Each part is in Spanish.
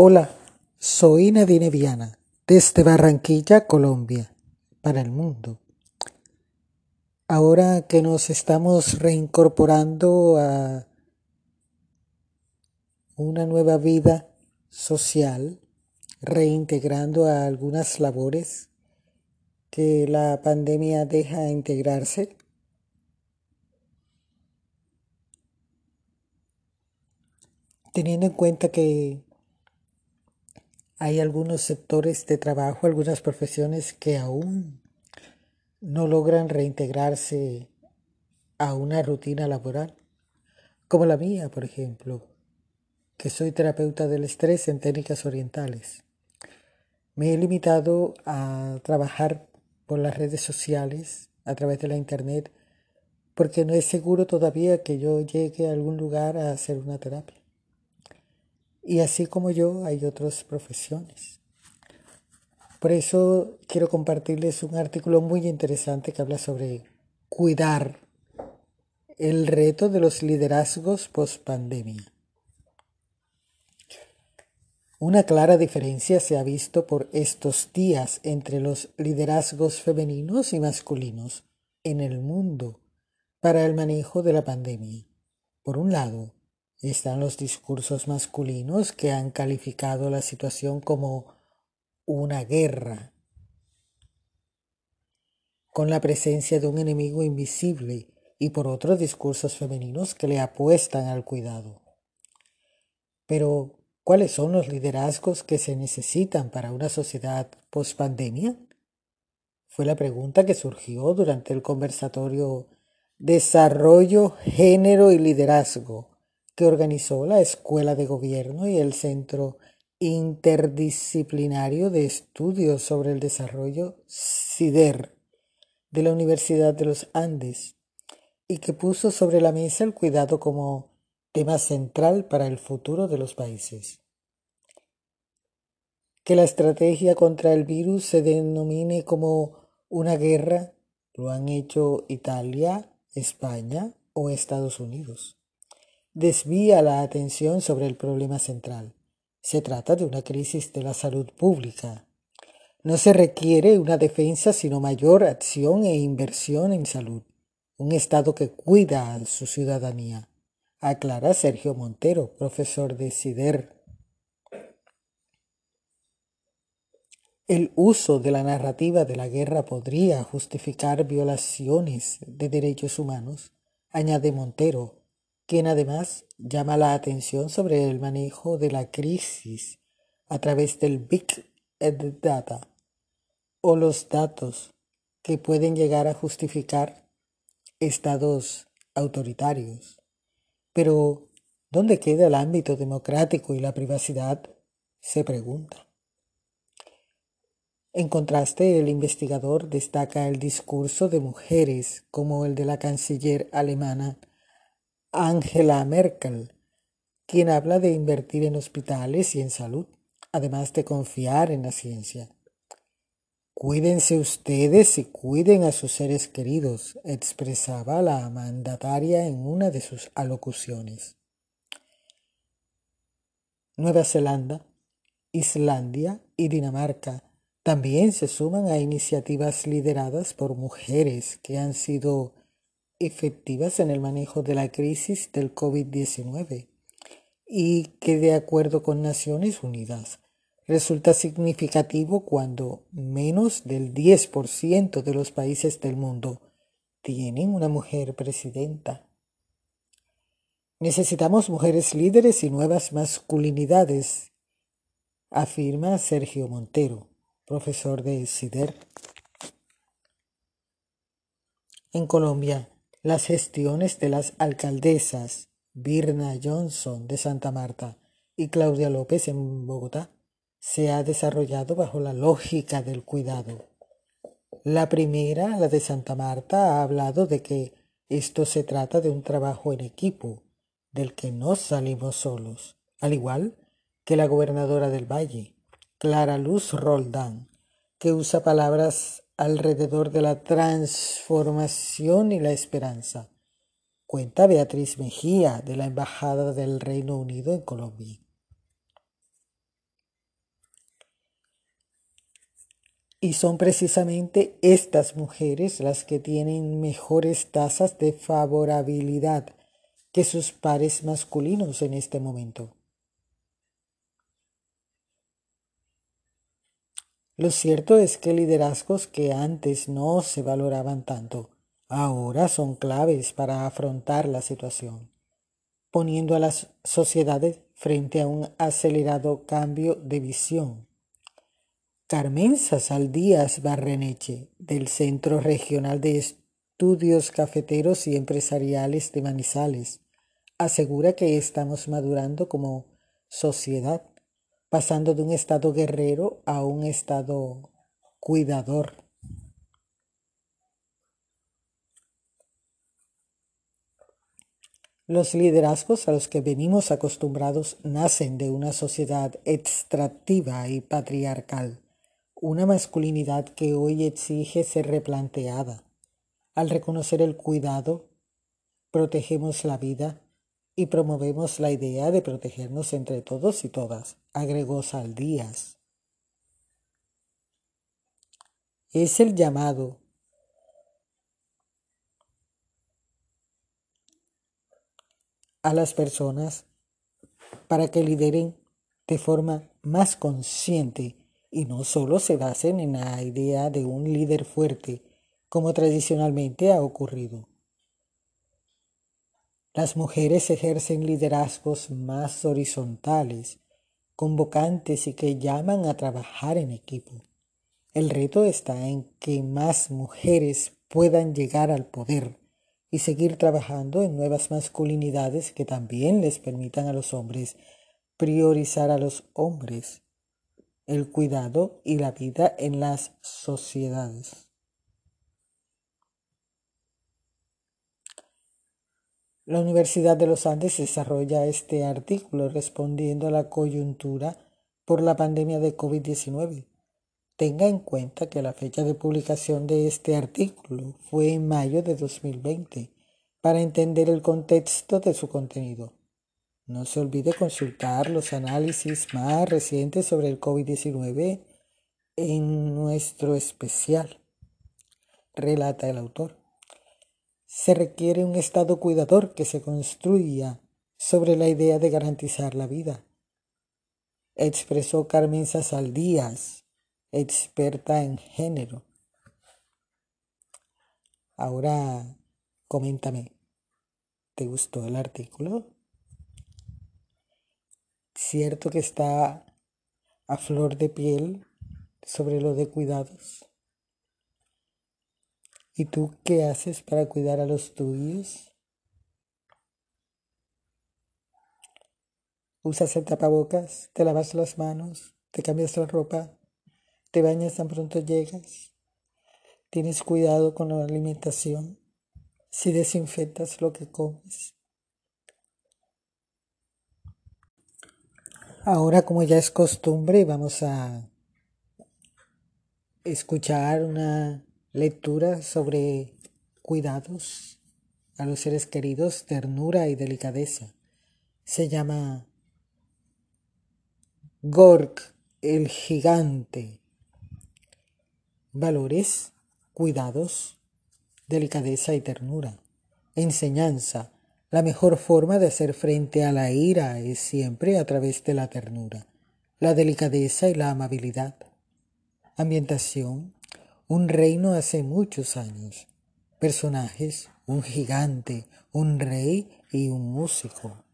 Hola, soy Nadine Viana, desde Barranquilla, Colombia, para el mundo. Ahora que nos estamos reincorporando a una nueva vida social, reintegrando a algunas labores que la pandemia deja integrarse, teniendo en cuenta que hay algunos sectores de trabajo, algunas profesiones que aún no logran reintegrarse a una rutina laboral, como la mía, por ejemplo, que soy terapeuta del estrés en técnicas orientales. Me he limitado a trabajar por las redes sociales, a través de la internet, porque no es seguro todavía que yo llegue a algún lugar a hacer una terapia. Y así como yo, hay otras profesiones. Por eso quiero compartirles un artículo muy interesante que habla sobre cuidar el reto de los liderazgos post pandemia. Una clara diferencia se ha visto por estos días entre los liderazgos femeninos y masculinos en el mundo para el manejo de la pandemia. Por un lado, están los discursos masculinos que han calificado la situación como una guerra, con la presencia de un enemigo invisible, y por otros discursos femeninos que le apuestan al cuidado. Pero, ¿cuáles son los liderazgos que se necesitan para una sociedad post-pandemia? Fue la pregunta que surgió durante el conversatorio Desarrollo, Género y Liderazgo que organizó la Escuela de Gobierno y el Centro Interdisciplinario de Estudios sobre el Desarrollo CIDER de la Universidad de los Andes y que puso sobre la mesa el cuidado como tema central para el futuro de los países. Que la estrategia contra el virus se denomine como una guerra lo han hecho Italia, España o Estados Unidos desvía la atención sobre el problema central. Se trata de una crisis de la salud pública. No se requiere una defensa sino mayor acción e inversión en salud. Un Estado que cuida a su ciudadanía, aclara Sergio Montero, profesor de CIDER. El uso de la narrativa de la guerra podría justificar violaciones de derechos humanos, añade Montero, quien además llama la atención sobre el manejo de la crisis a través del Big Data o los datos que pueden llegar a justificar estados autoritarios. Pero, ¿dónde queda el ámbito democrático y la privacidad? se pregunta. En contraste, el investigador destaca el discurso de mujeres como el de la canciller alemana Angela Merkel, quien habla de invertir en hospitales y en salud, además de confiar en la ciencia. Cuídense ustedes y cuiden a sus seres queridos, expresaba la mandataria en una de sus alocuciones. Nueva Zelanda, Islandia y Dinamarca también se suman a iniciativas lideradas por mujeres que han sido efectivas en el manejo de la crisis del COVID-19 y que de acuerdo con Naciones Unidas resulta significativo cuando menos del 10% de los países del mundo tienen una mujer presidenta. Necesitamos mujeres líderes y nuevas masculinidades, afirma Sergio Montero, profesor de CIDER. En Colombia, las gestiones de las alcaldesas Birna Johnson de Santa Marta y Claudia López en Bogotá se ha desarrollado bajo la lógica del cuidado. La primera, la de Santa Marta, ha hablado de que esto se trata de un trabajo en equipo, del que no salimos solos, al igual que la gobernadora del Valle, Clara Luz Roldán, que usa palabras alrededor de la transformación y la esperanza. Cuenta Beatriz Mejía de la Embajada del Reino Unido en Colombia. Y son precisamente estas mujeres las que tienen mejores tasas de favorabilidad que sus pares masculinos en este momento. Lo cierto es que liderazgos que antes no se valoraban tanto, ahora son claves para afrontar la situación, poniendo a las sociedades frente a un acelerado cambio de visión. Carmenza Saldías Barreneche, del Centro Regional de Estudios Cafeteros y Empresariales de Manizales, asegura que estamos madurando como sociedad pasando de un estado guerrero a un estado cuidador. Los liderazgos a los que venimos acostumbrados nacen de una sociedad extractiva y patriarcal, una masculinidad que hoy exige ser replanteada. Al reconocer el cuidado, protegemos la vida y promovemos la idea de protegernos entre todos y todas, agregó Saldías. Es el llamado a las personas para que lideren de forma más consciente y no solo se basen en la idea de un líder fuerte, como tradicionalmente ha ocurrido. Las mujeres ejercen liderazgos más horizontales, convocantes y que llaman a trabajar en equipo. El reto está en que más mujeres puedan llegar al poder y seguir trabajando en nuevas masculinidades que también les permitan a los hombres priorizar a los hombres, el cuidado y la vida en las sociedades. La Universidad de los Andes desarrolla este artículo respondiendo a la coyuntura por la pandemia de COVID-19. Tenga en cuenta que la fecha de publicación de este artículo fue en mayo de 2020 para entender el contexto de su contenido. No se olvide consultar los análisis más recientes sobre el COVID-19 en nuestro especial, relata el autor se requiere un Estado cuidador que se construya sobre la idea de garantizar la vida, expresó Carmen Saldías, experta en género. Ahora, coméntame, ¿te gustó el artículo? Cierto que está a flor de piel sobre lo de cuidados. ¿Y tú qué haces para cuidar a los tuyos? ¿Usas el tapabocas? ¿Te lavas las manos? ¿Te cambias la ropa? ¿Te bañas tan pronto llegas? ¿Tienes cuidado con la alimentación? ¿Si desinfectas lo que comes? Ahora, como ya es costumbre, vamos a escuchar una Lectura sobre cuidados a los seres queridos, ternura y delicadeza. Se llama Gork el gigante. Valores, cuidados, delicadeza y ternura. Enseñanza. La mejor forma de hacer frente a la ira es siempre a través de la ternura, la delicadeza y la amabilidad. Ambientación un reino hace muchos años. Personajes, un gigante, un rey y un músico.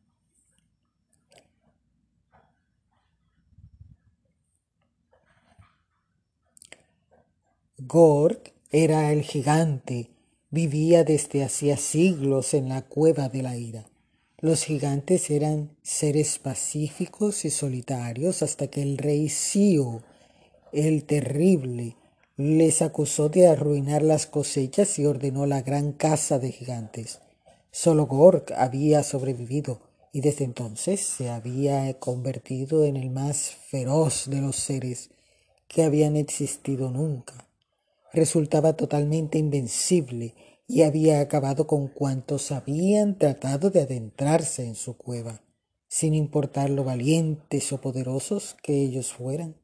Gorg era el gigante, vivía desde hacía siglos en la cueva de la ira. Los gigantes eran seres pacíficos y solitarios hasta que el rey Sio, el terrible, les acusó de arruinar las cosechas y ordenó la gran caza de gigantes. Solo Gork había sobrevivido y desde entonces se había convertido en el más feroz de los seres que habían existido nunca. Resultaba totalmente invencible y había acabado con cuantos habían tratado de adentrarse en su cueva, sin importar lo valientes o poderosos que ellos fueran.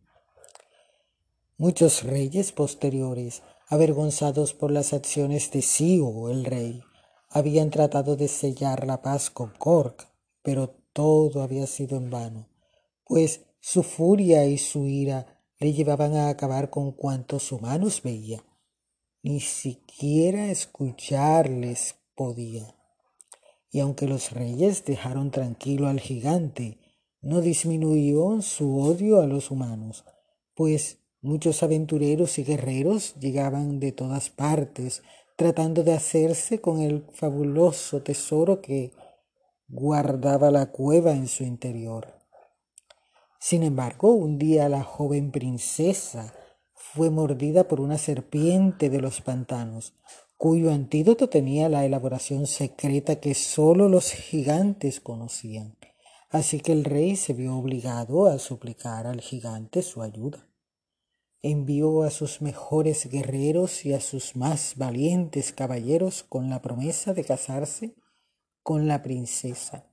Muchos reyes posteriores, avergonzados por las acciones de Sio el rey, habían tratado de sellar la paz con Cork, pero todo había sido en vano, pues su furia y su ira le llevaban a acabar con cuantos humanos veía. Ni siquiera escucharles podía. Y aunque los reyes dejaron tranquilo al gigante, no disminuyó su odio a los humanos, pues muchos aventureros y guerreros llegaban de todas partes tratando de hacerse con el fabuloso tesoro que guardaba la cueva en su interior. Sin embargo, un día la joven princesa fue mordida por una serpiente de los pantanos, cuyo antídoto tenía la elaboración secreta que sólo los gigantes conocían. Así que el rey se vio obligado a suplicar al gigante su ayuda. Envió a sus mejores guerreros y a sus más valientes caballeros con la promesa de casarse con la princesa.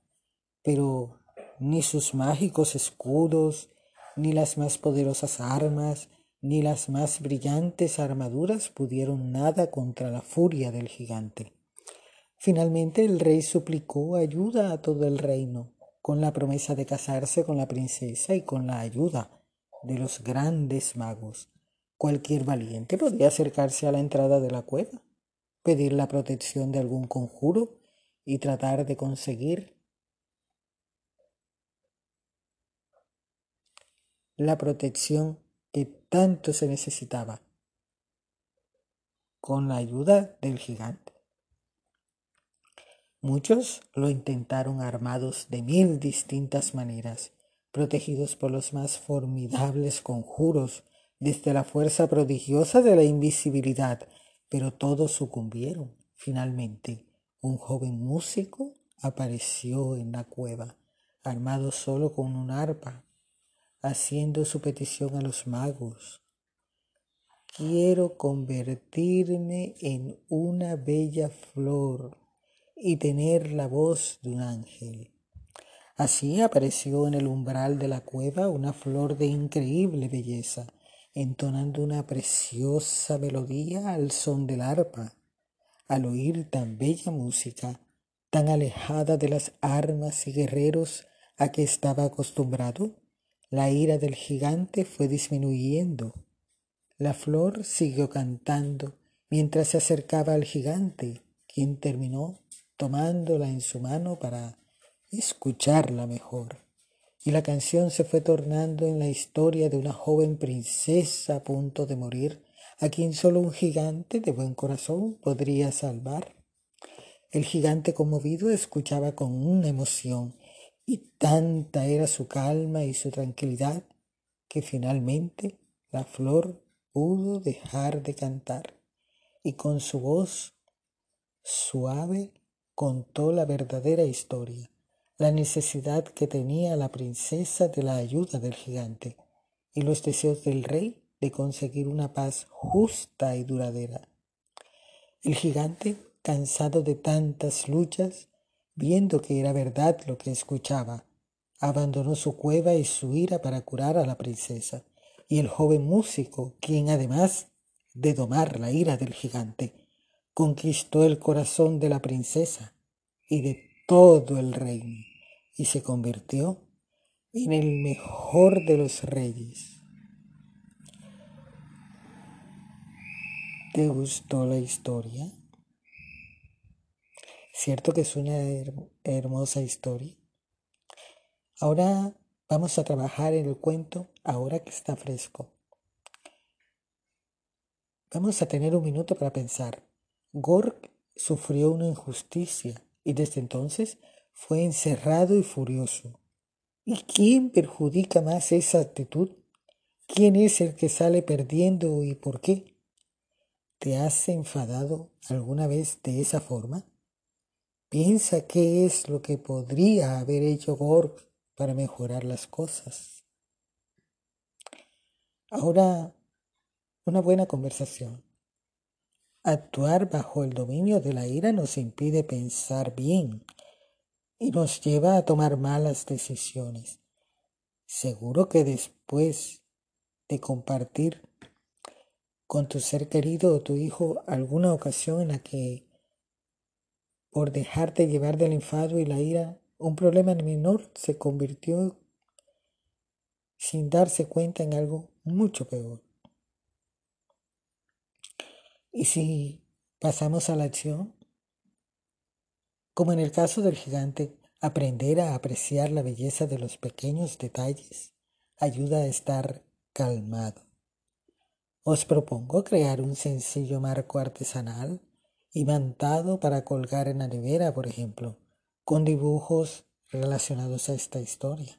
Pero ni sus mágicos escudos, ni las más poderosas armas, ni las más brillantes armaduras pudieron nada contra la furia del gigante. Finalmente el rey suplicó ayuda a todo el reino, con la promesa de casarse con la princesa y con la ayuda de los grandes magos. Cualquier valiente podía acercarse a la entrada de la cueva, pedir la protección de algún conjuro y tratar de conseguir la protección que tanto se necesitaba con la ayuda del gigante. Muchos lo intentaron armados de mil distintas maneras, protegidos por los más formidables conjuros, desde la fuerza prodigiosa de la invisibilidad, pero todos sucumbieron. Finalmente, un joven músico apareció en la cueva, armado solo con un arpa, haciendo su petición a los magos. Quiero convertirme en una bella flor y tener la voz de un ángel. Así apareció en el umbral de la cueva una flor de increíble belleza, entonando una preciosa melodía al son del arpa. Al oír tan bella música, tan alejada de las armas y guerreros a que estaba acostumbrado, la ira del gigante fue disminuyendo. La flor siguió cantando mientras se acercaba al gigante, quien terminó tomándola en su mano para escucharla mejor. Y la canción se fue tornando en la historia de una joven princesa a punto de morir, a quien solo un gigante de buen corazón podría salvar. El gigante conmovido escuchaba con una emoción y tanta era su calma y su tranquilidad que finalmente la flor pudo dejar de cantar y con su voz suave contó la verdadera historia, la necesidad que tenía la princesa de la ayuda del gigante y los deseos del rey de conseguir una paz justa y duradera. El gigante, cansado de tantas luchas, viendo que era verdad lo que escuchaba, abandonó su cueva y su ira para curar a la princesa. Y el joven músico, quien además de domar la ira del gigante, conquistó el corazón de la princesa y de todo el reino, y se convirtió en el mejor de los reyes. ¿Te gustó la historia? ¿Cierto que es una hermosa historia? Ahora vamos a trabajar en el cuento ahora que está fresco. Vamos a tener un minuto para pensar. Gork sufrió una injusticia y desde entonces fue encerrado y furioso. ¿Y quién perjudica más esa actitud? ¿Quién es el que sale perdiendo y por qué? ¿Te has enfadado alguna vez de esa forma? Piensa qué es lo que podría haber hecho Gork para mejorar las cosas. Ahora, una buena conversación. Actuar bajo el dominio de la ira nos impide pensar bien y nos lleva a tomar malas decisiones. Seguro que después de compartir con tu ser querido o tu hijo alguna ocasión en la que por dejarte llevar del enfado y la ira, un problema menor se convirtió sin darse cuenta en algo mucho peor. Y si pasamos a la acción, como en el caso del gigante, aprender a apreciar la belleza de los pequeños detalles ayuda a estar calmado. Os propongo crear un sencillo marco artesanal imantado para colgar en la nevera, por ejemplo, con dibujos relacionados a esta historia.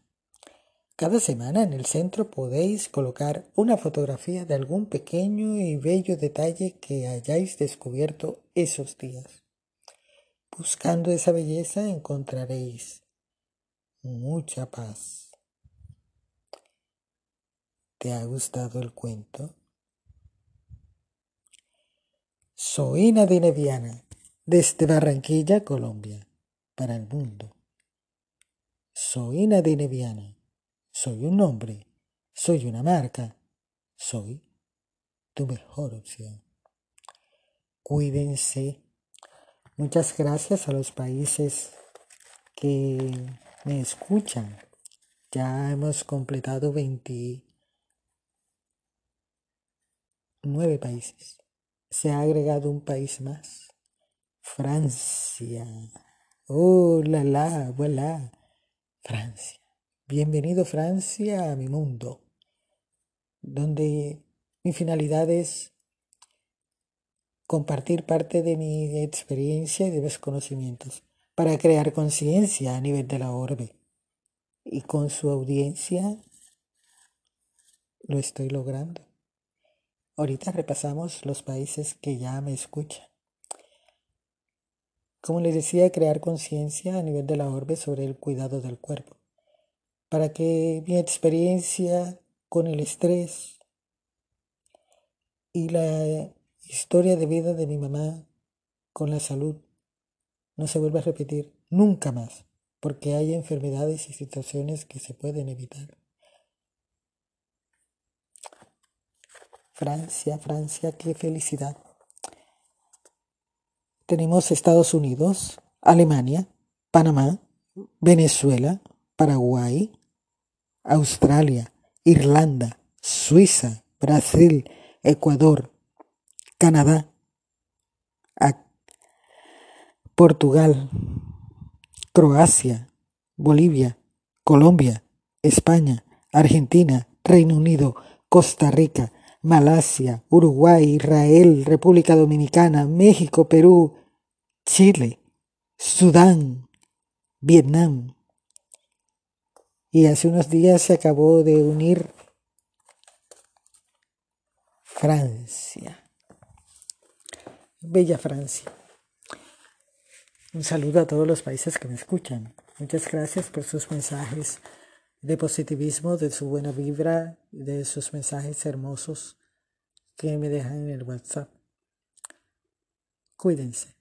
Cada semana en el centro podéis colocar una fotografía de algún pequeño y bello detalle que hayáis descubierto esos días. Buscando esa belleza encontraréis mucha paz. ¿Te ha gustado el cuento? Soy Nadine Viana, desde Barranquilla, Colombia, para el mundo. Soy Nadine Viana, soy un nombre, soy una marca, soy tu mejor opción. Cuídense. Muchas gracias a los países que me escuchan. Ya hemos completado 29 países se ha agregado un país más. Francia. Oh, la la, voilà. Francia. Bienvenido Francia a mi mundo, donde mi finalidad es compartir parte de mi experiencia y de mis conocimientos para crear conciencia a nivel de la orbe. Y con su audiencia lo estoy logrando. Ahorita repasamos los países que ya me escuchan. Como les decía, crear conciencia a nivel de la orbe sobre el cuidado del cuerpo, para que mi experiencia con el estrés y la historia de vida de mi mamá con la salud no se vuelva a repetir nunca más, porque hay enfermedades y situaciones que se pueden evitar. Francia, Francia, qué felicidad. Tenemos Estados Unidos, Alemania, Panamá, Venezuela, Paraguay, Australia, Irlanda, Suiza, Brasil, Ecuador, Canadá, Portugal, Croacia, Bolivia, Colombia, España, Argentina, Reino Unido, Costa Rica, Malasia, Uruguay, Israel, República Dominicana, México, Perú, Chile, Sudán, Vietnam. Y hace unos días se acabó de unir Francia. Bella Francia. Un saludo a todos los países que me escuchan. Muchas gracias por sus mensajes de positivismo, de su buena vibra, de sus mensajes hermosos que me dejan en el WhatsApp. Cuídense.